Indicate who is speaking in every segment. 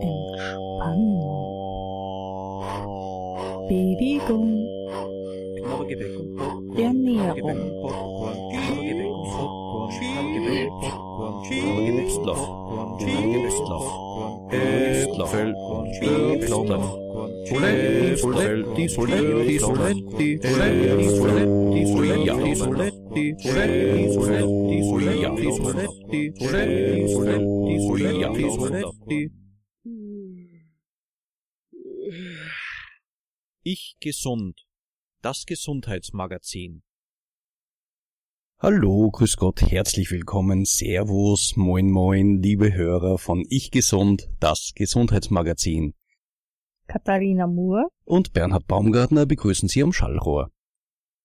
Speaker 1: Entspannung. Bewegung. Ernährung.
Speaker 2: Und
Speaker 3: Birnen,
Speaker 2: Popcorn.
Speaker 3: Soletti, Soletti, Soletti, Soletti, Soletti, Soletti, Soletti, Soletti, Soletti, Soletti, Soletti, Soletti,
Speaker 2: Ich gesund. Das Gesundheitsmagazin.
Speaker 3: Hallo, grüß Gott, herzlich willkommen, Servus, moin moin, liebe Hörer von Ich Gesund, das Gesundheitsmagazin.
Speaker 1: Katharina Moore.
Speaker 3: Und Bernhard Baumgartner begrüßen Sie am Schallrohr.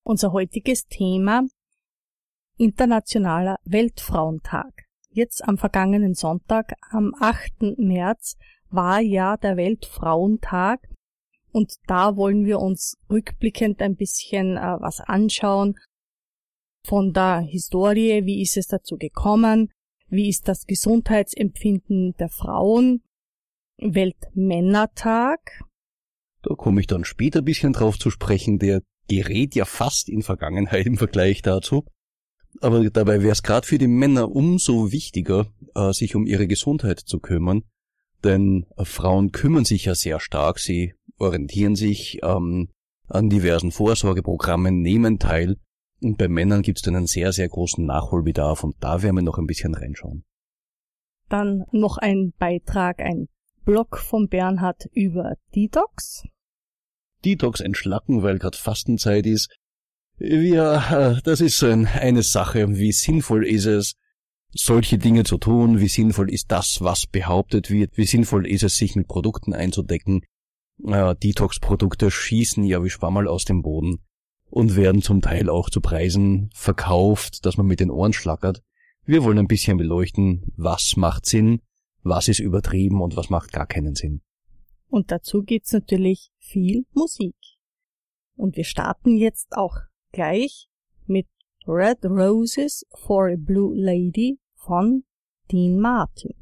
Speaker 1: Unser heutiges Thema Internationaler Weltfrauentag. Jetzt am vergangenen Sonntag, am 8. März, war ja der Weltfrauentag und da wollen wir uns rückblickend ein bisschen äh, was anschauen von der Historie, wie ist es dazu gekommen, wie ist das Gesundheitsempfinden der Frauen, Weltmännertag,
Speaker 3: Da komme ich dann später ein bisschen drauf zu sprechen, der gerät ja fast in Vergangenheit im Vergleich dazu. Aber dabei wäre es gerade für die Männer umso wichtiger, äh, sich um ihre Gesundheit zu kümmern. Denn äh, Frauen kümmern sich ja sehr stark, sie orientieren sich ähm, an diversen Vorsorgeprogrammen, nehmen teil. Und bei Männern gibt es dann einen sehr, sehr großen Nachholbedarf und da werden wir noch ein bisschen reinschauen.
Speaker 1: dann noch ein Beitrag, ein Blog von Bernhard über Detox.
Speaker 3: Detox entschlacken, weil gerade Fastenzeit ist. Ja, das ist so ein, eine Sache. Wie sinnvoll ist es, solche Dinge zu tun? Wie sinnvoll ist das, was behauptet wird? Wie sinnvoll ist es, sich mit Produkten einzudecken? Äh, Detox-Produkte schießen ja wie Schwammerl aus dem Boden und werden zum Teil auch zu Preisen verkauft, dass man mit den Ohren schlackert. Wir wollen ein bisschen beleuchten, was macht Sinn, was ist übertrieben und was macht gar keinen Sinn.
Speaker 1: Und dazu gibt's natürlich viel Musik. Und wir starten jetzt auch gleich mit Red Roses for a Blue Lady von Dean Martin.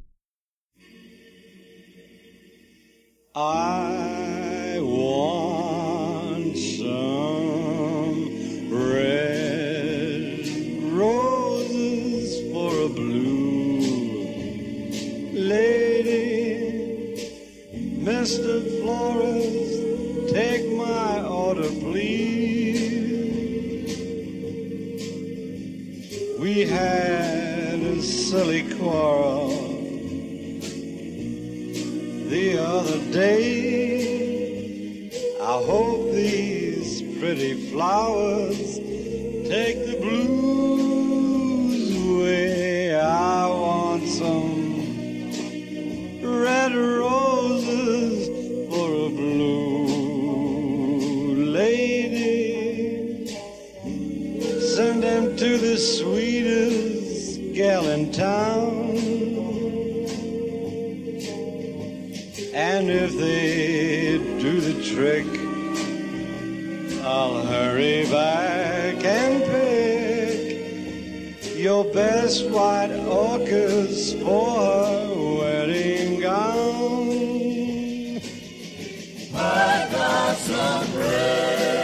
Speaker 4: I want some red roses for a blue lady. Mr. Flores, take my order, please. We had a silly quarrel the other day. I hope these pretty flowers take the blues away. I want some red roses to the sweetest gal in town. And if they do the trick, I'll hurry back and pick your best white orchids for her wedding gown. We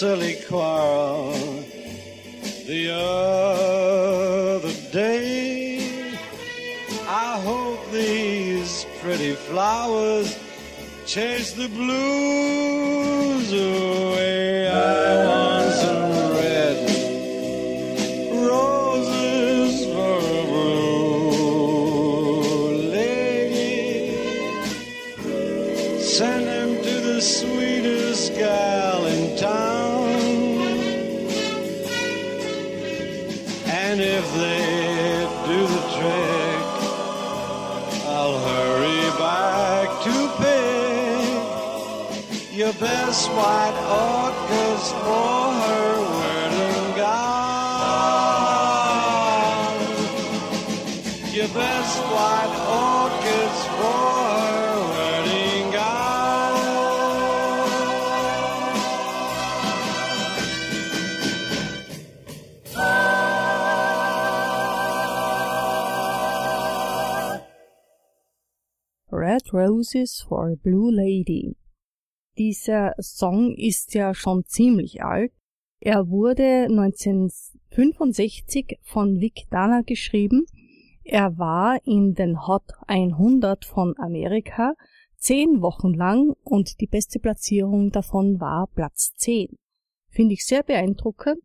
Speaker 4: silly quarrel the other day. I hope these pretty flowers chase the blues Roses for a Blue Lady.
Speaker 1: Dieser Song ist ja schon ziemlich alt. Er wurde 1965 von Vic Dana geschrieben. Er war in den Hot 100 von Amerika zehn Wochen lang und die beste Platzierung davon war Platz 10. Finde ich sehr beeindruckend,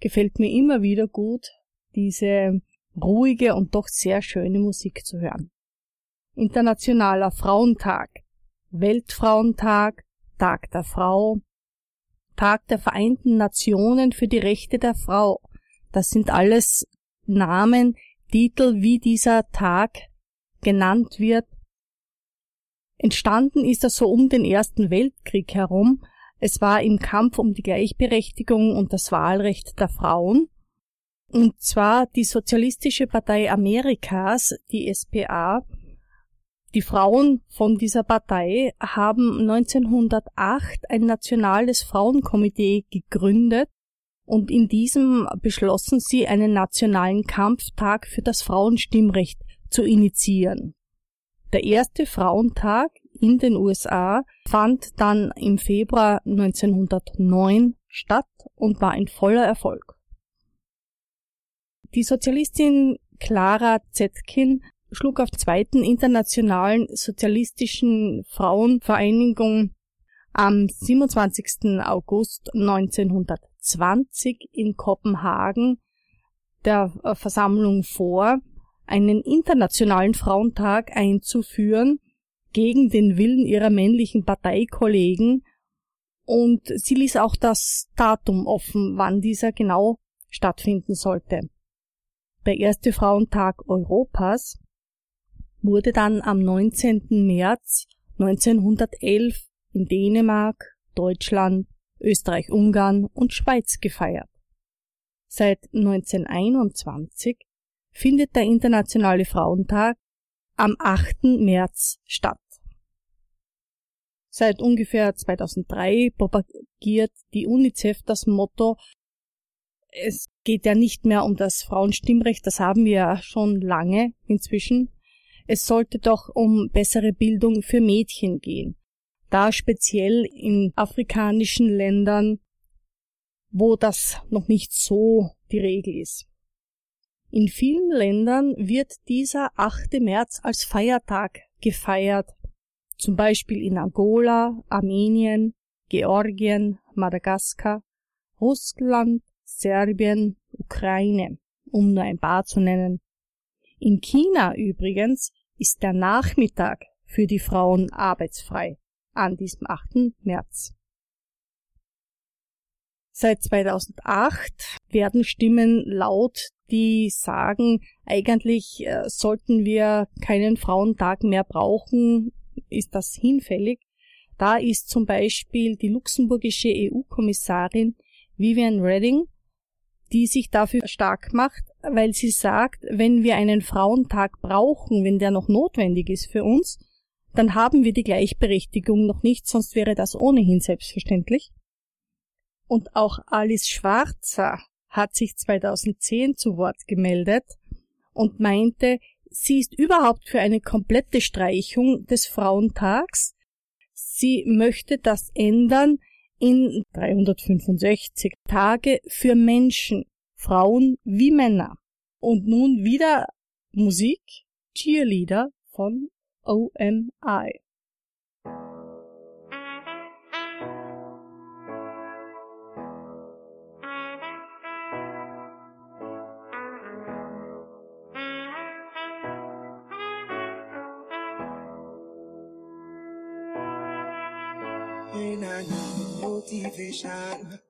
Speaker 1: gefällt mir immer wieder gut, diese ruhige und doch sehr schöne Musik zu hören. Internationaler Frauentag, Weltfrauentag, Tag der Frau, Tag der Vereinten Nationen für die Rechte der Frau. Das sind alles Namen, Titel, wie dieser Tag genannt wird. Entstanden ist er so um den Ersten Weltkrieg herum. Es war im Kampf um die Gleichberechtigung und das Wahlrecht der Frauen. Und zwar die Sozialistische Partei Amerikas, die SPA, die Frauen von dieser Partei haben 1908 ein nationales Frauenkomitee gegründet und in diesem beschlossen sie, einen nationalen Kampftag für das Frauenstimmrecht zu initiieren. Der erste Frauentag in den USA fand dann im Februar 1909 statt und war ein voller Erfolg. Die Sozialistin Clara Zetkin schlug auf der zweiten internationalen sozialistischen Frauenvereinigung am 27. August 1920 in Kopenhagen der äh, Versammlung vor, einen internationalen Frauentag einzuführen gegen den Willen ihrer männlichen Parteikollegen und sie ließ auch das Datum offen, wann dieser genau stattfinden sollte. Der erste Frauentag Europas wurde dann am 19. März 1911 in Dänemark, Deutschland, Österreich-Ungarn und Schweiz gefeiert. Seit 1921 findet der Internationale Frauentag am 8. März statt. Seit ungefähr 2003 propagiert die UNICEF das Motto, es geht ja nicht mehr um das Frauenstimmrecht, das haben wir ja schon lange inzwischen, es sollte doch um bessere Bildung für Mädchen gehen. Da speziell in afrikanischen Ländern, wo das noch nicht so die Regel ist. In vielen Ländern wird dieser 8. März als Feiertag gefeiert, zum Beispiel in Angola, Armenien, Georgien, Madagaskar, Russland, Serbien, Ukraine, um nur ein paar zu nennen. In China übrigens ist der Nachmittag für die Frauen arbeitsfrei an diesem 8. März. Seit 2008 werden Stimmen laut, die sagen, eigentlich äh, sollten wir keinen Frauentag mehr brauchen, ist das hinfällig. Da ist zum Beispiel die luxemburgische EU-Kommissarin Vivian Redding die sich dafür stark macht, weil sie sagt, wenn wir einen Frauentag brauchen, wenn der noch notwendig ist für uns, dann haben wir die Gleichberechtigung noch nicht, sonst wäre das ohnehin selbstverständlich. Und auch Alice Schwarzer hat sich 2010 zu Wort gemeldet und meinte, sie ist überhaupt für eine komplette Streichung des Frauentags. Sie möchte das ändern, in 365 Tage für Menschen, Frauen wie Männer. Und nun wieder Musik, Cheerleader von OMI.
Speaker 5: Motivation.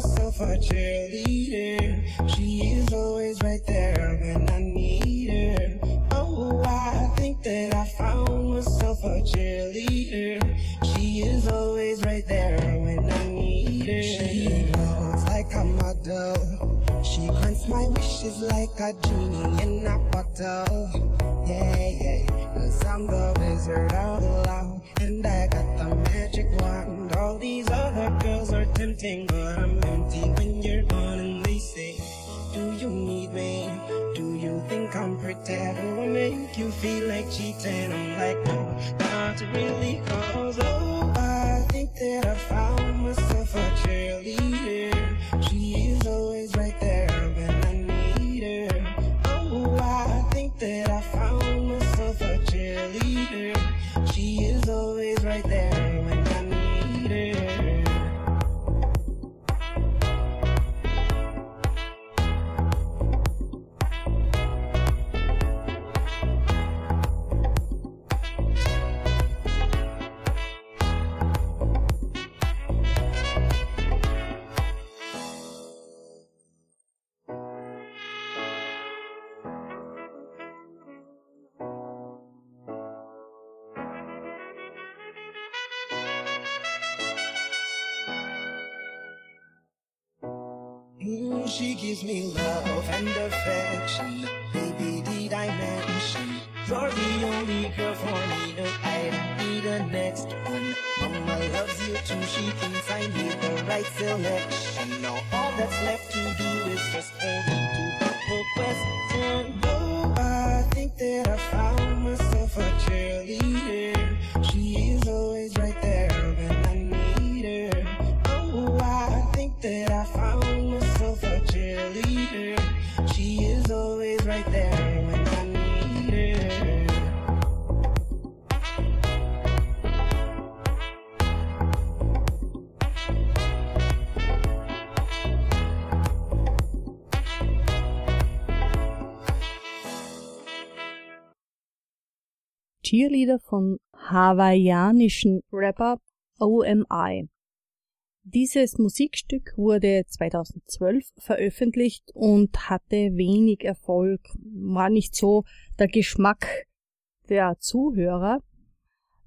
Speaker 5: myself a cheerleader. She is always right there when I need her. Oh, I think that I found myself a cheerleader. She is always right there when I need her. She looks like a model. She grants my wishes like a genie in a bottle. Yeah, yeah. Cause I'm the wizard of love. And I got the magic wand. Other girls are tempting, but I'm empty when you're gone. And they say, Do you need me? Do you think I'm pretty? Do I make you feel like cheating? I'm like, No, not really. Cause oh, I think that I found myself a cheerleader. Cheerleader
Speaker 1: von hawaiianischen Rapper OMI. Dieses Musikstück wurde 2012 veröffentlicht und hatte wenig Erfolg, war nicht so der Geschmack der Zuhörer.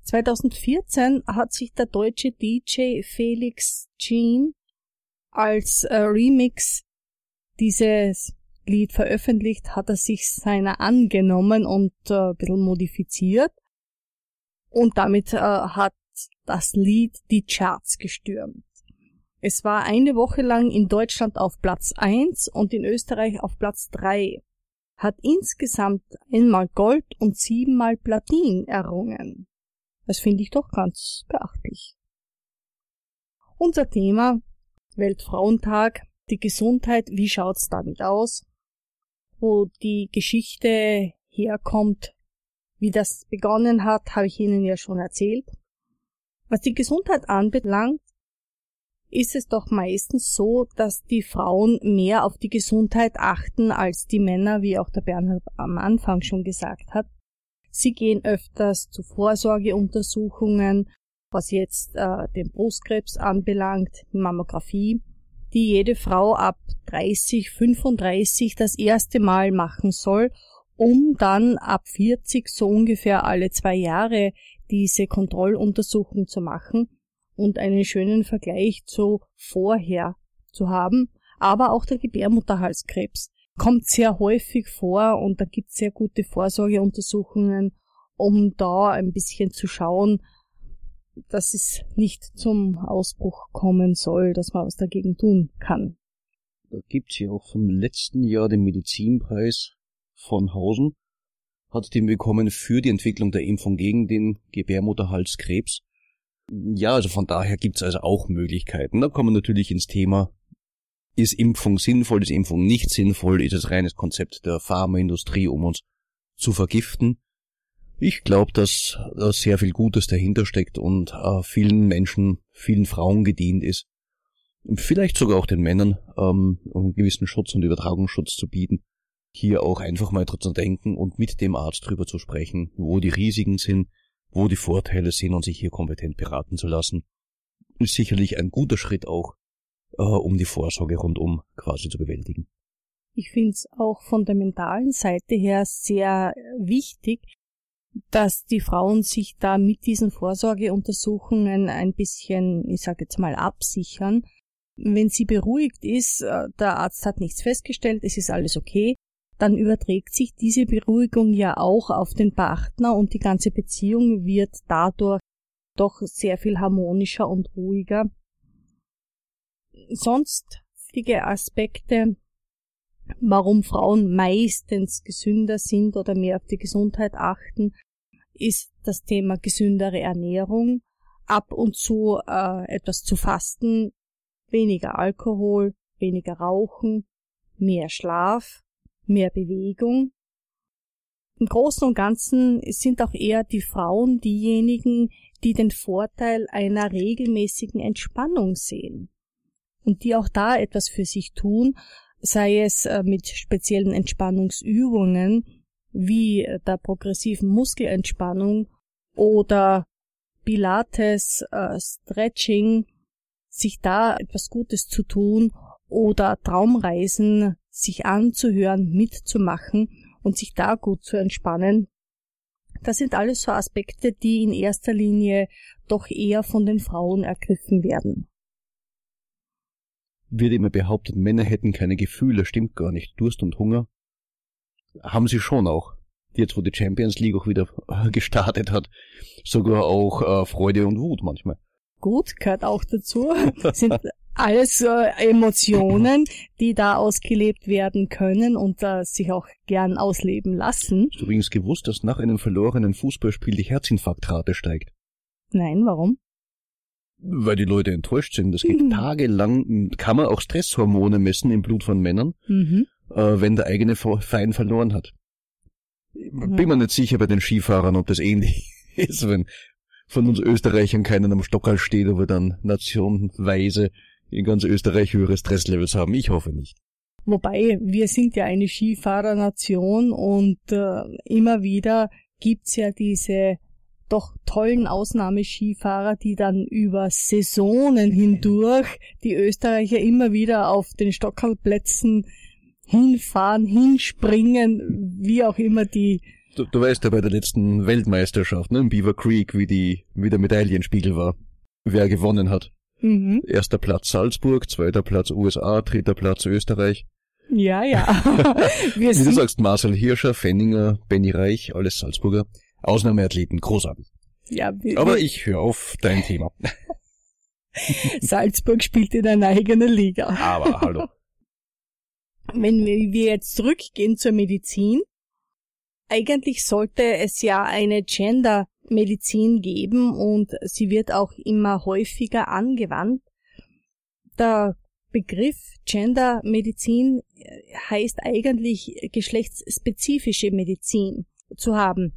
Speaker 1: 2014 hat sich der deutsche DJ Felix Jean als äh, Remix dieses Lied veröffentlicht, hat er sich seiner angenommen und äh, ein bisschen modifiziert. Und damit äh, hat das Lied die Charts gestürmt. Es war eine Woche lang in Deutschland auf Platz 1 und in Österreich auf Platz 3. Hat insgesamt einmal Gold und siebenmal Platin errungen. Das finde ich doch ganz beachtlich. Unser Thema Weltfrauentag, die Gesundheit, wie schaut's damit aus? Wo die Geschichte herkommt, wie das begonnen hat, habe ich Ihnen ja schon erzählt. Was die Gesundheit anbelangt, ist es doch meistens so, dass die Frauen mehr auf die Gesundheit achten als die Männer, wie auch der Bernhard am Anfang schon gesagt hat. Sie gehen öfters zu Vorsorgeuntersuchungen, was jetzt äh, den Brustkrebs anbelangt, Mammographie, die jede Frau ab 30, 35 das erste Mal machen soll, um dann ab 40 so ungefähr alle zwei Jahre diese Kontrolluntersuchung zu machen und einen schönen Vergleich zu vorher zu haben. Aber auch der Gebärmutterhalskrebs kommt sehr häufig vor und da gibt es sehr gute Vorsorgeuntersuchungen, um da ein bisschen zu schauen, dass es nicht zum Ausbruch kommen soll, dass man was dagegen tun kann.
Speaker 3: Da gibt's ja auch vom letzten Jahr den Medizinpreis von Hausen. Hat den bekommen für die Entwicklung der Impfung gegen den Gebärmutterhalskrebs. Ja, also von daher gibt's also auch Möglichkeiten. Da kommen natürlich ins Thema, ist Impfung sinnvoll, ist Impfung nicht sinnvoll, ist es reines Konzept der Pharmaindustrie, um uns zu vergiften. Ich glaube, dass da sehr viel Gutes dahinter steckt und äh, vielen Menschen, vielen Frauen gedient ist. Vielleicht sogar auch den Männern, ähm, um einen gewissen Schutz und Übertragungsschutz zu bieten. Hier auch einfach mal dran zu denken und mit dem Arzt drüber zu sprechen, wo die Risiken sind, wo die Vorteile sind und sich hier kompetent beraten zu lassen. Ist sicherlich ein guter Schritt auch äh, um die Vorsorge rundum quasi zu bewältigen.
Speaker 1: Ich finde es auch von der mentalen Seite her sehr wichtig, dass die Frauen sich da mit diesen Vorsorgeuntersuchungen ein bisschen, ich sage jetzt mal, absichern. Wenn sie beruhigt ist, äh, der Arzt hat nichts festgestellt, es ist alles okay, dann überträgt sich diese Beruhigung ja auch auf den Partner und die ganze Beziehung wird dadurch doch sehr viel harmonischer und ruhiger. Sonst wichtige Aspekte, warum Frauen meistens gesünder sind oder mehr auf die Gesundheit achten, ist das Thema gesündere Ernährung, ab und zu äh, etwas zu fasten, weniger Alkohol, weniger Rauchen, mehr Schlaf, mehr Bewegung. Im Großen und Ganzen sind auch eher die Frauen diejenigen, die den Vorteil einer regelmäßigen Entspannung sehen und die auch da etwas für sich tun, sei es äh, mit speziellen Entspannungsübungen wie der progressiven Muskelentspannung oder Pilates, äh, Stretching, sich da etwas Gutes zu tun oder Traumreisen sich anzuhören, mitzumachen und sich da gut zu entspannen. Das sind alles so Aspekte, die in erster Linie doch eher von den Frauen ergriffen werden.
Speaker 3: Wird immer behauptet, Männer hätten keine Gefühle, stimmt gar nicht. Durst und Hunger haben sie schon auch. Jetzt, wo die Champions League auch wieder gestartet hat, sogar auch äh, Freude und Wut manchmal.
Speaker 1: Gut, gehört auch dazu. sind alles äh, Emotionen, die da ausgelebt werden können und äh, sich auch gern ausleben lassen.
Speaker 3: Hast du übrigens gewusst, dass nach einem verlorenen Fußballspiel die Herzinfarktrate steigt?
Speaker 1: Nein, warum?
Speaker 3: Weil die Leute enttäuscht sind. Das geht
Speaker 1: Mhm.
Speaker 3: tagelang, kann man auch Stresshormone messen im Blut von Männern,
Speaker 1: Mhm.
Speaker 3: äh, wenn der eigene Verein verloren hat. Bin mir nicht sicher bei den Skifahrern, ob das ähnlich ist, wenn von uns Österreichern keiner am Stockerl steht, aber dann nationweise in ganz Österreich höhere Stresslevels haben. Ich hoffe nicht.
Speaker 1: Wobei, wir sind ja eine Skifahrernation und äh, immer wieder gibt's ja diese doch tollen Ausnahmeskifahrer, die dann über Saisonen hindurch die Österreicher immer wieder auf den Stockerlplätzen hinfahren, hinspringen, wie auch immer die
Speaker 3: Du, du weißt ja bei der letzten Weltmeisterschaft, ne, im Beaver Creek, wie die, wie der Medaillenspiegel war. Wer gewonnen hat.
Speaker 1: mhm.
Speaker 3: Erster Platz Salzburg, zweiter Platz USA, dritter Platz Österreich.
Speaker 1: Ja, ja.
Speaker 3: Wie du sagst, Marcel Hirscher, Fenninger, Benny Reich, alles Salzburger. Ausnahmeathleten, großartig.
Speaker 1: ja, wir,
Speaker 3: Aber ich höre auf dein Thema.
Speaker 1: Salzburg spielt in einer eigenen Liga.
Speaker 3: Aber hallo.
Speaker 1: Wenn wir wir jetzt zurückgehen zur Medizin, eigentlich sollte es ja eine Gender-Medizin geben und sie wird auch immer häufiger angewandt. Der Begriff Gender-Medizin äh, heißt eigentlich geschlechtsspezifische Medizin zu haben.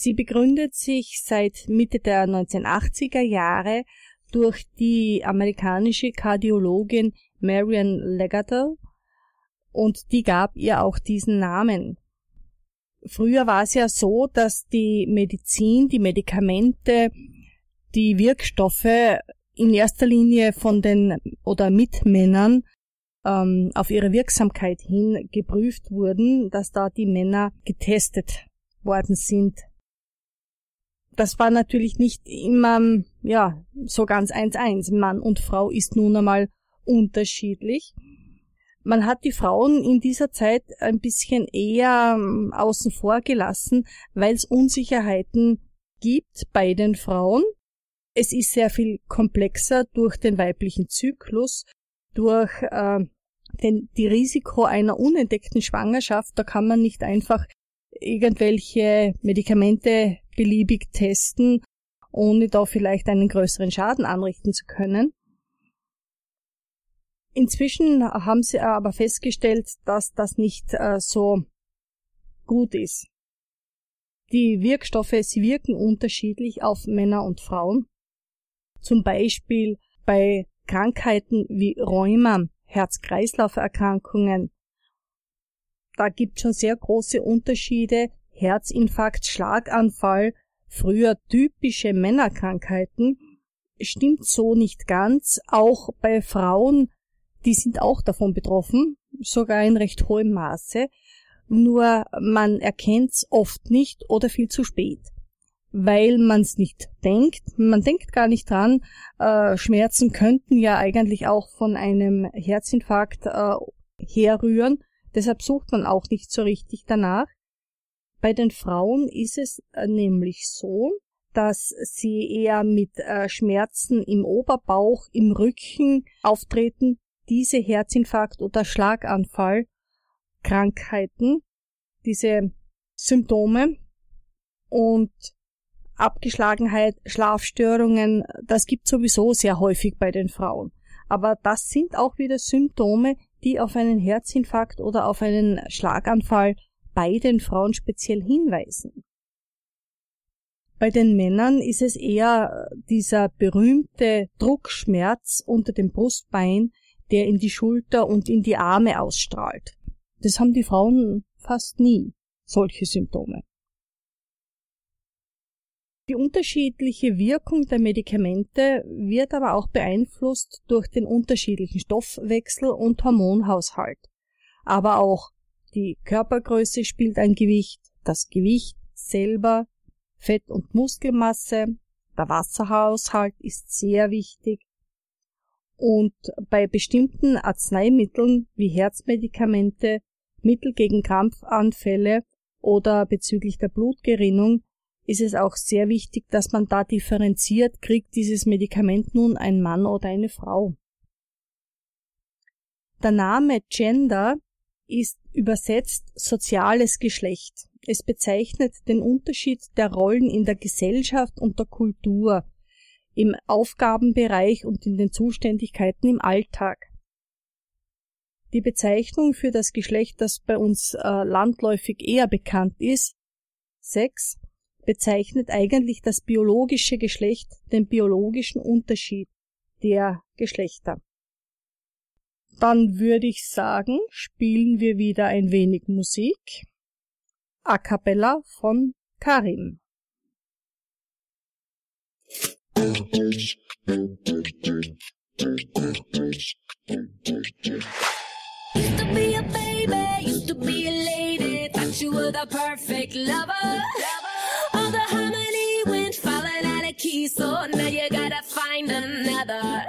Speaker 1: Sie begründet sich seit Mitte der 1980er Jahre durch die amerikanische Kardiologin Marian Legato und die gab ihr auch diesen Namen. Früher war es ja so, dass die Medizin, die Medikamente, die Wirkstoffe in erster Linie von den oder mit Männern ähm, auf ihre Wirksamkeit hin geprüft wurden, dass da die Männer getestet worden sind. Das war natürlich nicht immer ja so ganz eins eins. Mann und Frau ist nun einmal unterschiedlich. Man hat die Frauen in dieser Zeit ein bisschen eher ähm, außen vor gelassen, weil es Unsicherheiten gibt bei den Frauen. Es ist sehr viel komplexer durch den weiblichen Zyklus, durch äh, den, die Risiko einer unentdeckten Schwangerschaft. Da kann man nicht einfach irgendwelche Medikamente beliebig testen, ohne da vielleicht einen größeren Schaden anrichten zu können. Inzwischen haben sie aber festgestellt, dass das nicht äh, so gut ist. Die Wirkstoffe, sie wirken unterschiedlich auf Männer und Frauen. Zum Beispiel bei Krankheiten wie Rheuma, Herz-Kreislauf-Erkrankungen. Da gibt schon sehr große Unterschiede. Herzinfarkt, Schlaganfall, früher typische Männerkrankheiten, stimmt so nicht ganz. Auch bei Frauen die sind auch davon betroffen, sogar in recht hohem Maße, nur man erkennt's oft nicht oder viel zu spät, weil man's nicht denkt. Man denkt gar nicht dran, äh, Schmerzen könnten ja eigentlich auch von einem Herzinfarkt äh, herrühren, deshalb sucht man auch nicht so richtig danach. Bei den Frauen ist es äh, nämlich so, dass sie eher mit äh, Schmerzen im Oberbauch, im Rücken auftreten, diese Herzinfarkt oder Schlaganfall Krankheiten, diese Symptome und Abgeschlagenheit, Schlafstörungen, das gibt sowieso sehr häufig bei den Frauen. Aber das sind auch wieder Symptome, die auf einen Herzinfarkt oder auf einen Schlaganfall bei den Frauen speziell hinweisen. Bei den Männern ist es eher dieser berühmte Druckschmerz unter dem Brustbein, der in die Schulter und in die Arme ausstrahlt. Das haben die Frauen fast nie, solche Symptome. Die unterschiedliche Wirkung der Medikamente wird aber auch beeinflusst durch den unterschiedlichen Stoffwechsel und Hormonhaushalt. Aber auch die Körpergröße spielt ein Gewicht, das Gewicht selber, Fett- und Muskelmasse, der Wasserhaushalt ist sehr wichtig. Und bei bestimmten Arzneimitteln wie Herzmedikamente, Mittel gegen Krampfanfälle oder bezüglich der Blutgerinnung ist es auch sehr wichtig, dass man da differenziert, kriegt dieses Medikament nun ein Mann oder eine Frau. Der Name Gender ist übersetzt soziales Geschlecht. Es bezeichnet den Unterschied der Rollen in der Gesellschaft und der Kultur, im Aufgabenbereich und in den Zuständigkeiten im Alltag. Die Bezeichnung für das Geschlecht, das bei uns äh, landläufig eher bekannt ist, Sex, bezeichnet eigentlich das biologische Geschlecht, den biologischen Unterschied der Geschlechter. Dann würde ich sagen, spielen wir wieder ein wenig Musik. A cappella von Karim.
Speaker 6: Used to be a baby, used to be a lady, thought you were the perfect lover. All the harmony went falling out of key, so now you gotta find another.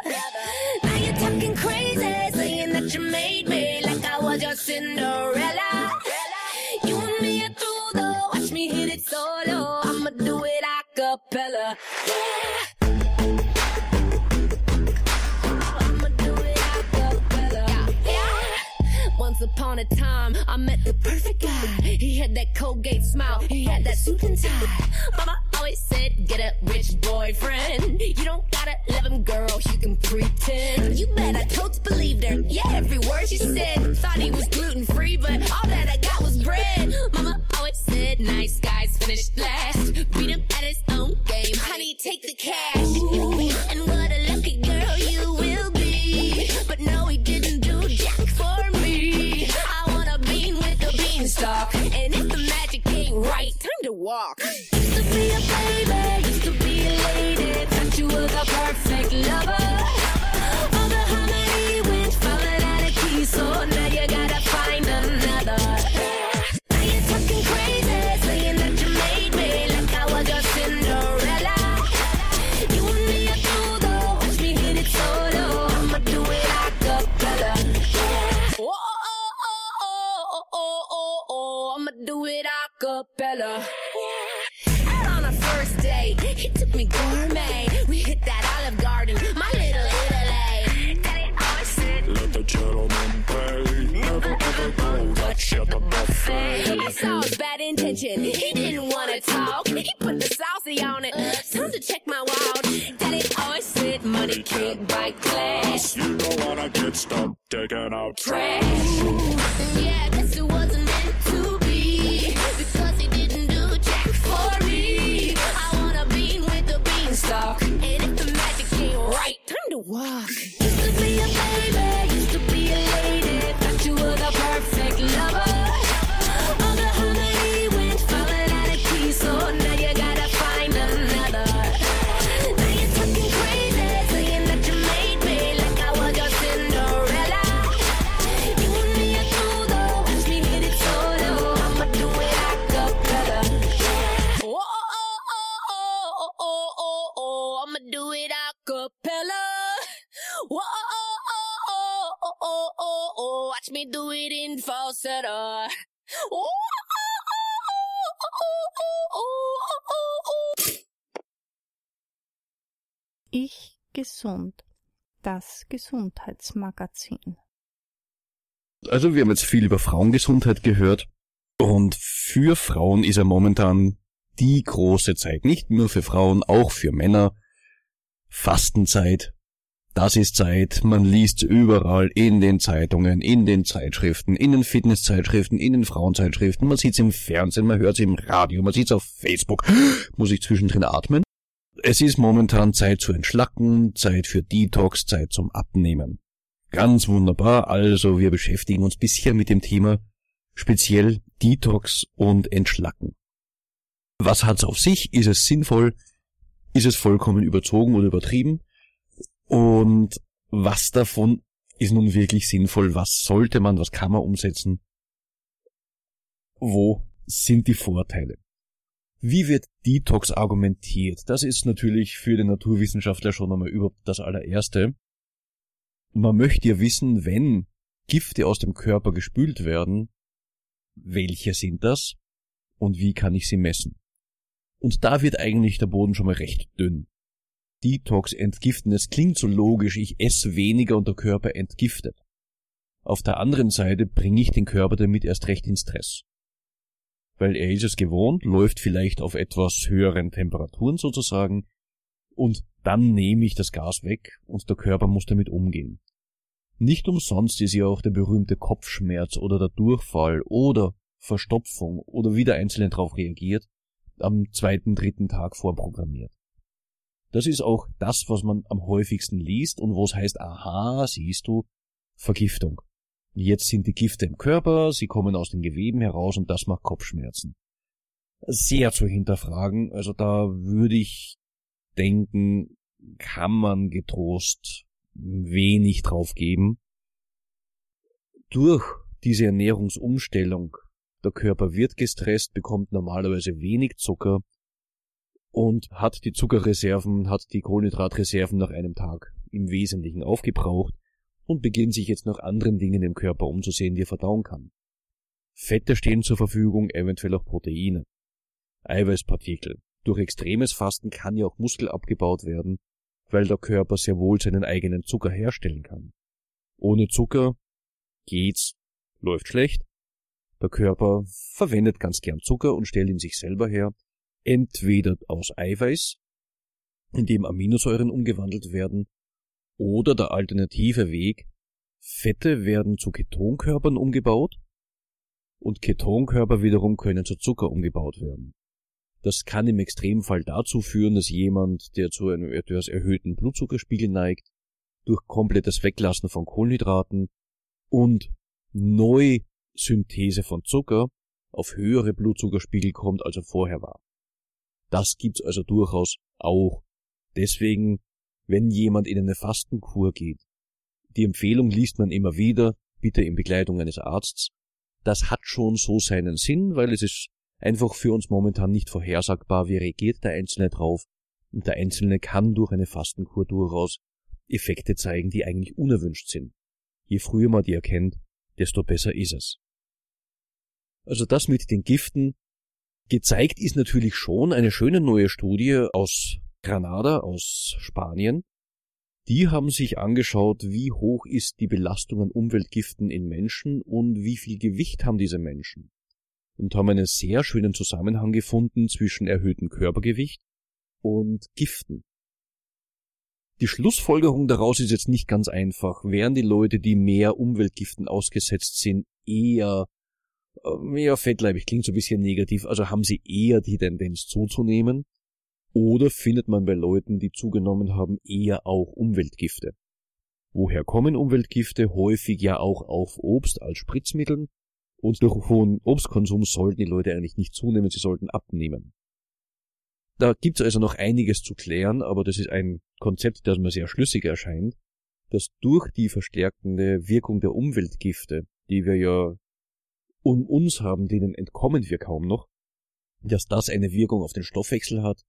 Speaker 6: Upon a time, I met the perfect guy. He had that Colgate smile, he had that suit and tie. Mama always said, get a rich boyfriend. You don't gotta love him, girl, you can pretend. You bet I totes believed her. Yeah, every word she said. Thought he was gluten free, but all that I got was bread. Mama always said, nice guys finish last. Beat him at his own game. Honey, take the cash. And what a lucky out
Speaker 7: trash.
Speaker 6: Trash. Oh, oh, oh, oh, oh, oh, oh.
Speaker 1: Ich gesund. Das Gesundheitsmagazin.
Speaker 3: Also wir haben jetzt viel über Frauengesundheit gehört und für Frauen ist ja momentan die große Zeit, nicht nur für Frauen, auch für Männer. Fastenzeit. Das ist Zeit, man liest überall in den Zeitungen, in den Zeitschriften, in den Fitnesszeitschriften, in den Frauenzeitschriften, man sieht's im Fernsehen, man hört's im Radio, man sieht's auf Facebook. Muss ich zwischendrin atmen? Es ist momentan Zeit zu entschlacken, Zeit für Detox, Zeit zum Abnehmen. Ganz wunderbar, also wir beschäftigen uns bisher mit dem Thema speziell Detox und Entschlacken. Was hat's auf sich? Ist es sinnvoll? Ist es vollkommen überzogen oder übertrieben? Und was davon ist nun wirklich sinnvoll? Was sollte man, was kann man umsetzen? Wo sind die Vorteile? Wie wird Detox argumentiert? Das ist natürlich für den Naturwissenschaftler schon einmal überhaupt das allererste. Man möchte ja wissen, wenn Gifte aus dem Körper gespült werden, welche sind das und wie kann ich sie messen? Und da wird eigentlich der Boden schon mal recht dünn. Detox entgiften, es klingt so logisch, ich esse weniger und der Körper entgiftet. Auf der anderen Seite bringe ich den Körper damit erst recht in Stress. Weil er ist es gewohnt, läuft vielleicht auf etwas höheren Temperaturen sozusagen, und dann nehme ich das Gas weg und der Körper muss damit umgehen. Nicht umsonst ist ja auch der berühmte Kopfschmerz oder der Durchfall oder Verstopfung oder wie der Einzelne darauf reagiert, am zweiten, dritten Tag vorprogrammiert. Das ist auch das, was man am häufigsten liest und wo es heißt, aha, siehst du, Vergiftung. Jetzt sind die Gifte im Körper, sie kommen aus den Geweben heraus und das macht Kopfschmerzen. Sehr zu hinterfragen, also da würde ich denken, kann man getrost wenig drauf geben. Durch diese Ernährungsumstellung, der Körper wird gestresst, bekommt normalerweise wenig Zucker und hat die Zuckerreserven, hat die Kohlenhydratreserven nach einem Tag im Wesentlichen aufgebraucht und beginnt sich jetzt nach anderen Dingen im Körper umzusehen, die er verdauen kann. Fette stehen zur Verfügung, eventuell auch Proteine. Eiweißpartikel. Durch extremes Fasten kann ja auch Muskel abgebaut werden, weil der Körper sehr wohl seinen eigenen Zucker herstellen kann. Ohne Zucker geht's, läuft schlecht. Der Körper verwendet ganz gern Zucker und stellt ihn sich selber her, entweder aus Eiweiß, in dem Aminosäuren umgewandelt werden, oder der alternative Weg, Fette werden zu Ketonkörpern umgebaut und Ketonkörper wiederum können zu Zucker umgebaut werden. Das kann im Extremfall dazu führen, dass jemand, der zu einem etwas erhöhten Blutzuckerspiegel neigt, durch komplettes Weglassen von Kohlenhydraten und Neusynthese von Zucker auf höhere Blutzuckerspiegel kommt, als er vorher war. Das gibt's also durchaus auch. Deswegen, wenn jemand in eine Fastenkur geht, die Empfehlung liest man immer wieder, bitte in Begleitung eines Arztes. Das hat schon so seinen Sinn, weil es ist einfach für uns momentan nicht vorhersagbar, wie reagiert der Einzelne drauf, und der Einzelne kann durch eine Fastenkur durchaus Effekte zeigen, die eigentlich unerwünscht sind. Je früher man die erkennt, desto besser ist es. Also das mit den Giften gezeigt ist natürlich schon eine schöne neue Studie aus Granada, aus Spanien. Die haben sich angeschaut, wie hoch ist die Belastung an Umweltgiften in Menschen und wie viel Gewicht haben diese Menschen und haben einen sehr schönen Zusammenhang gefunden zwischen erhöhtem Körpergewicht und Giften. Die Schlussfolgerung daraus ist jetzt nicht ganz einfach. Wären die Leute, die mehr Umweltgiften ausgesetzt sind, eher äh, mehr fettleibig, klingt so ein bisschen negativ, also haben sie eher die Tendenz zuzunehmen? Oder findet man bei Leuten, die zugenommen haben, eher auch Umweltgifte? Woher kommen Umweltgifte? Häufig ja auch auf Obst als Spritzmitteln und durch hohen Obstkonsum sollten die Leute eigentlich nicht zunehmen, sie sollten abnehmen. Da gibt's also noch einiges zu klären, aber das ist ein Konzept, das mir sehr schlüssig erscheint, dass durch die verstärkende Wirkung der Umweltgifte, die wir ja um uns haben, denen entkommen wir kaum noch, dass das eine Wirkung auf den Stoffwechsel hat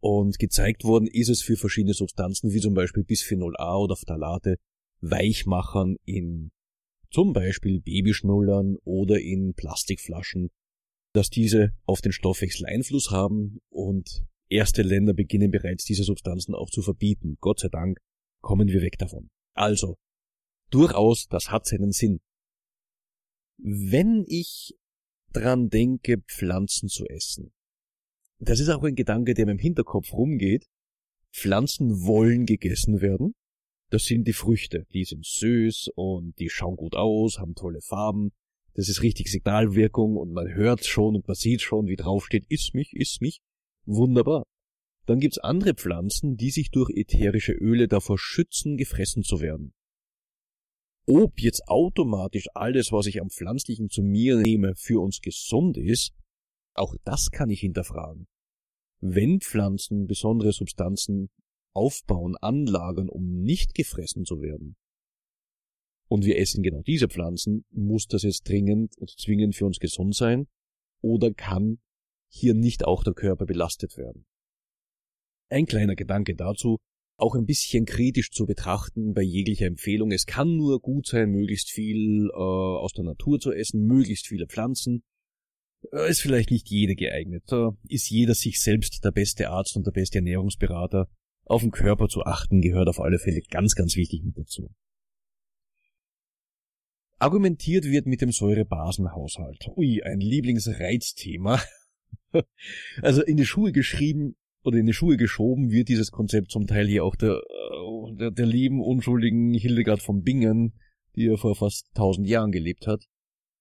Speaker 3: Und gezeigt worden ist es für verschiedene Substanzen, wie zum Beispiel Bisphenol A oder Phthalate, Weichmachern in zum Beispiel Babyschnullern oder in Plastikflaschen, dass diese auf den Stoffwechsel Einfluss haben und erste Länder beginnen bereits diese Substanzen auch zu verbieten. Gott sei Dank kommen wir weg davon. Also, durchaus, das hat seinen Sinn. Wenn ich dran denke, Pflanzen zu essen, das ist auch ein Gedanke, der mir im Hinterkopf rumgeht. Pflanzen wollen gegessen werden. Das sind die Früchte. Die sind süß und die schauen gut aus, haben tolle Farben. Das ist richtig Signalwirkung und man hört schon und man sieht schon, wie draufsteht, iss mich, iss mich. Wunderbar. Dann gibt's andere Pflanzen, die sich durch ätherische Öle davor schützen, gefressen zu werden. Ob jetzt automatisch alles, was ich am Pflanzlichen zu mir nehme, für uns gesund ist, auch das kann ich hinterfragen. Wenn Pflanzen besondere Substanzen aufbauen, anlagern, um nicht gefressen zu werden, und wir essen genau diese Pflanzen, muss das jetzt dringend und zwingend für uns gesund sein oder kann hier nicht auch der Körper belastet werden? Ein kleiner Gedanke dazu, auch ein bisschen kritisch zu betrachten bei jeglicher Empfehlung. Es kann nur gut sein, möglichst viel äh, aus der Natur zu essen, möglichst viele Pflanzen. Äh, ist vielleicht nicht jeder geeignet. Da ist jeder sich selbst der beste Arzt und der beste Ernährungsberater. Auf den Körper zu achten gehört auf alle Fälle ganz, ganz wichtig mit dazu. Argumentiert wird mit dem Säurebasenhaushalt. Ui, ein Lieblingsreizthema. also in die Schuhe geschrieben oder in die Schuhe geschoben wird dieses Konzept zum Teil hier auch der, äh, der, der lieben, unschuldigen Hildegard von Bingen, die ja vor fast tausend Jahren gelebt hat.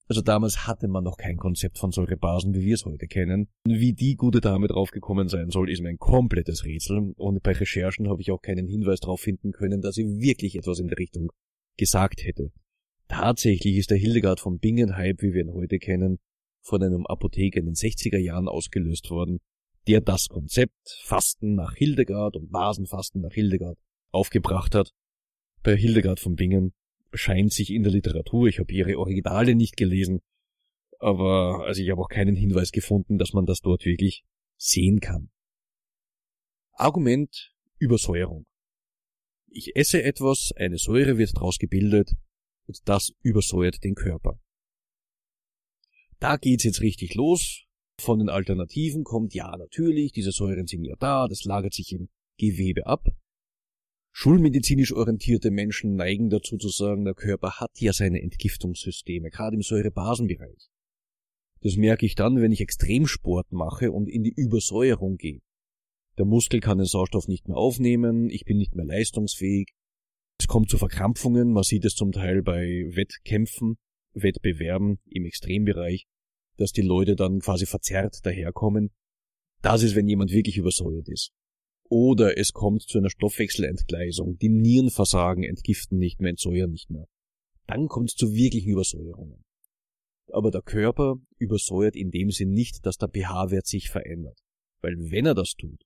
Speaker 3: Also damals hatte man noch kein Konzept von Säurebasen, wie wir es heute kennen. Wie die gute Dame draufgekommen sein soll, ist mir ein komplettes Rätsel. Und bei Recherchen habe ich auch keinen Hinweis darauf finden können, dass sie wirklich etwas in der Richtung gesagt hätte. Tatsächlich ist der Hildegard von Bingen-Hype, wie wir ihn heute kennen, von einem Apotheker in den 60er Jahren ausgelöst worden, der das Konzept Fasten nach Hildegard und Basenfasten nach Hildegard aufgebracht hat. Bei Hildegard von Bingen scheint sich in der Literatur, ich habe ihre Originale nicht gelesen, aber also ich habe auch keinen Hinweis gefunden, dass man das dort wirklich sehen kann. Argument Übersäuerung. Ich esse etwas, eine Säure wird daraus gebildet, und das übersäuert den Körper. Da geht's jetzt richtig los. Von den Alternativen kommt ja natürlich, diese Säuren sind ja da, das lagert sich im Gewebe ab. Schulmedizinisch orientierte Menschen neigen dazu zu sagen, der Körper hat ja seine Entgiftungssysteme, gerade im Säurebasenbereich. Das merke ich dann, wenn ich Extremsport mache und in die Übersäuerung gehe. Der Muskel kann den Sauerstoff nicht mehr aufnehmen, ich bin nicht mehr leistungsfähig, es kommt zu Verkrampfungen, man sieht es zum Teil bei Wettkämpfen, Wettbewerben im Extrembereich, dass die Leute dann quasi verzerrt daherkommen. Das ist, wenn jemand wirklich übersäuert ist. Oder es kommt zu einer Stoffwechselentgleisung, die Nieren versagen, entgiften nicht mehr, entsäuern nicht mehr. Dann kommt es zu wirklichen Übersäuerungen. Aber der Körper übersäuert in dem Sinn nicht, dass der pH-Wert sich verändert. Weil wenn er das tut,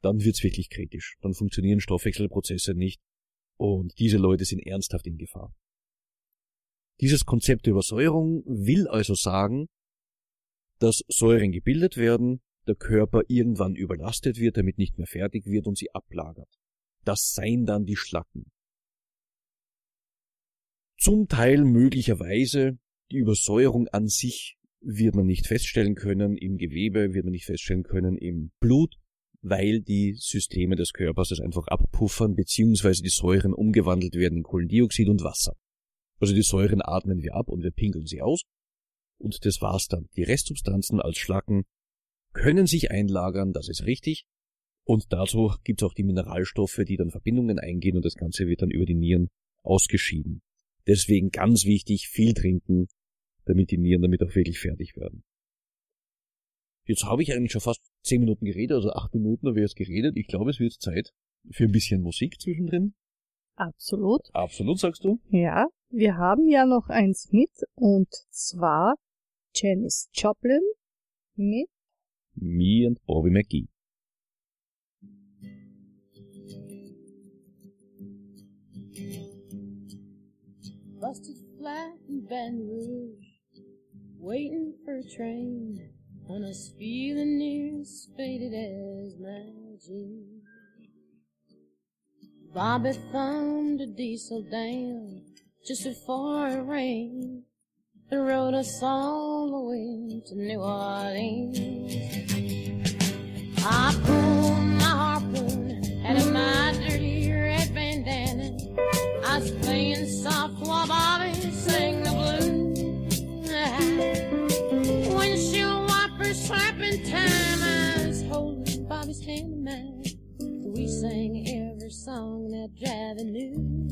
Speaker 3: dann wird's wirklich kritisch. Dann funktionieren Stoffwechselprozesse nicht und diese Leute sind ernsthaft in Gefahr. Dieses Konzept der Übersäuerung will also sagen, dass Säuren gebildet werden, der Körper irgendwann überlastet wird, damit nicht mehr fertig wird und sie ablagert. Das seien dann die Schlacken. Zum Teil möglicherweise die Übersäuerung an sich wird man nicht feststellen können im Gewebe, wird man nicht feststellen können im Blut, weil die Systeme des Körpers es einfach abpuffern, beziehungsweise die Säuren umgewandelt werden in Kohlendioxid und Wasser. Also die Säuren atmen wir ab und wir pinkeln sie aus. Und das war's dann. Die Restsubstanzen als Schlacken können sich einlagern, das ist richtig. Und dazu gibt's auch die Mineralstoffe, die dann Verbindungen eingehen und das Ganze wird dann über die Nieren ausgeschieden. Deswegen ganz wichtig, viel trinken, damit die Nieren damit auch wirklich fertig werden. Jetzt habe ich eigentlich schon fast zehn Minuten geredet, also acht Minuten habe ich jetzt geredet. Ich glaube, es wird Zeit für ein bisschen Musik zwischendrin.
Speaker 1: Absolut.
Speaker 3: Absolut, sagst du?
Speaker 1: Ja, wir haben ja noch eins mit und zwar Janis Joplin mit
Speaker 3: Me and Bobby McGee.
Speaker 8: Busted flat in Baton Rouge, waiting for a train. and us feeling near as faded as my jeans. Bobby found a diesel down just before it rained and rode us all the way to New Orleans. I pulled my harpoon out of my dirty red bandana. I was playing soft while Bobby sang the blues. Windshield wipers slapping time. I was holding Bobby's hand in mine. We sang every song that Javi knew.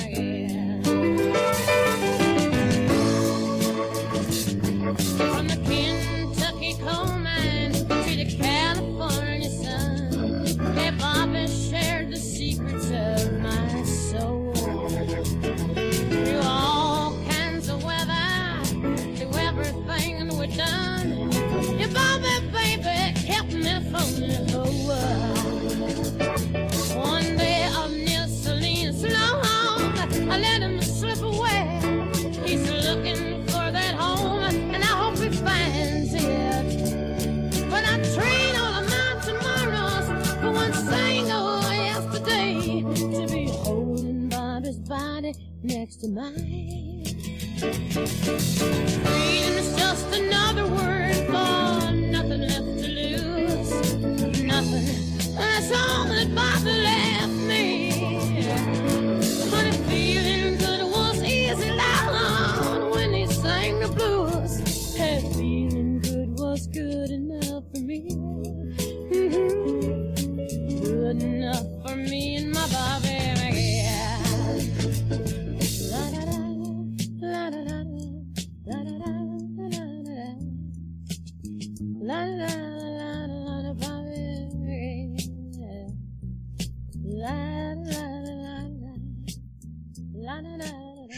Speaker 8: to mine. Freedom is just another word for nothing left to lose. Nothing. That's all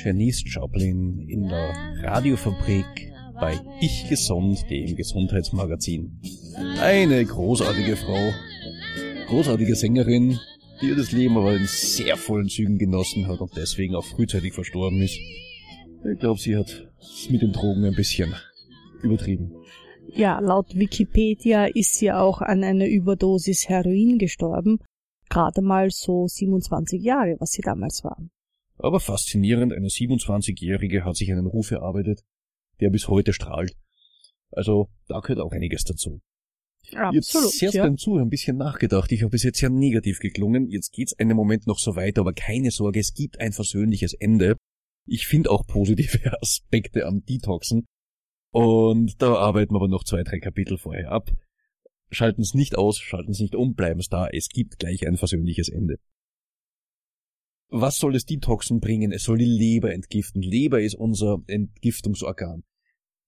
Speaker 3: Janice Joplin in der Radiofabrik bei Ich Gesund, dem Gesundheitsmagazin. Eine großartige Frau, großartige Sängerin, die ihr das Leben aber in sehr vollen Zügen genossen hat und deswegen auch frühzeitig verstorben ist. Ich glaube, sie hat es mit den Drogen ein bisschen übertrieben.
Speaker 1: Ja, laut Wikipedia ist sie auch an einer Überdosis Heroin gestorben. Gerade mal so 27 Jahre, was sie damals war.
Speaker 3: Aber faszinierend, eine 27-Jährige hat sich einen Ruf erarbeitet, der bis heute strahlt. Also da gehört auch einiges dazu. Ich habe sehr
Speaker 1: ja.
Speaker 3: beim Zuhören ein bisschen nachgedacht. Ich habe bis jetzt sehr negativ geklungen. Jetzt geht's einen Moment noch so weiter, aber keine Sorge, es gibt ein versöhnliches Ende. Ich finde auch positive Aspekte am Detoxen. Und da arbeiten wir aber noch zwei, drei Kapitel vorher ab. Schalten es nicht aus, schalten es nicht um, bleiben es da. Es gibt gleich ein versöhnliches Ende. Was soll das Detoxen bringen? Es soll die Leber entgiften. Leber ist unser Entgiftungsorgan.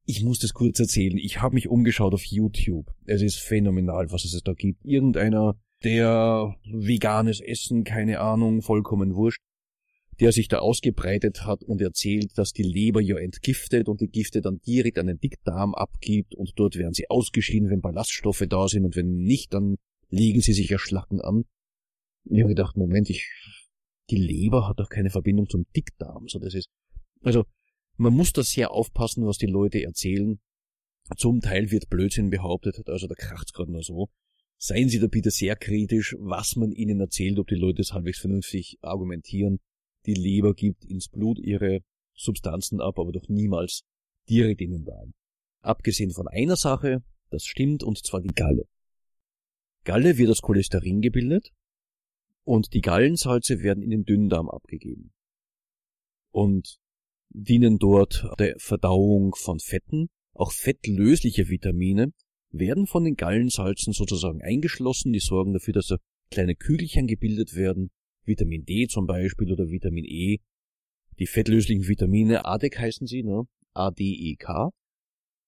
Speaker 3: Ich muss das kurz erzählen. Ich habe mich umgeschaut auf YouTube. Es ist phänomenal, was es da gibt. Irgendeiner, der veganes Essen, keine Ahnung, vollkommen wurscht, der sich da ausgebreitet hat und erzählt, dass die Leber ja entgiftet und die Gifte dann direkt an den Dickdarm abgibt und dort werden sie ausgeschieden, wenn Ballaststoffe da sind und wenn nicht, dann legen sie sich ja Schlacken an. Ich habe gedacht, Moment, ich, die Leber hat doch keine Verbindung zum Dickdarm. So, das ist, also, man muss da sehr aufpassen, was die Leute erzählen. Zum Teil wird Blödsinn behauptet, also da kracht's gerade nur so. Seien Sie da bitte sehr kritisch, was man Ihnen erzählt, ob die Leute es halbwegs vernünftig argumentieren. Die Leber gibt ins Blut ihre Substanzen ab, aber doch niemals direkt in den Darm. Abgesehen von einer Sache, das stimmt, und zwar die Galle. Galle wird aus Cholesterin gebildet und die Gallensalze werden in den Dünndarm abgegeben und dienen dort der Verdauung von Fetten. Auch fettlösliche Vitamine werden von den Gallensalzen sozusagen eingeschlossen, die sorgen dafür, dass da kleine Kügelchen gebildet werden, Vitamin D zum Beispiel oder Vitamin E. Die fettlöslichen Vitamine, ADEK heißen sie, ne? A-D-E-K,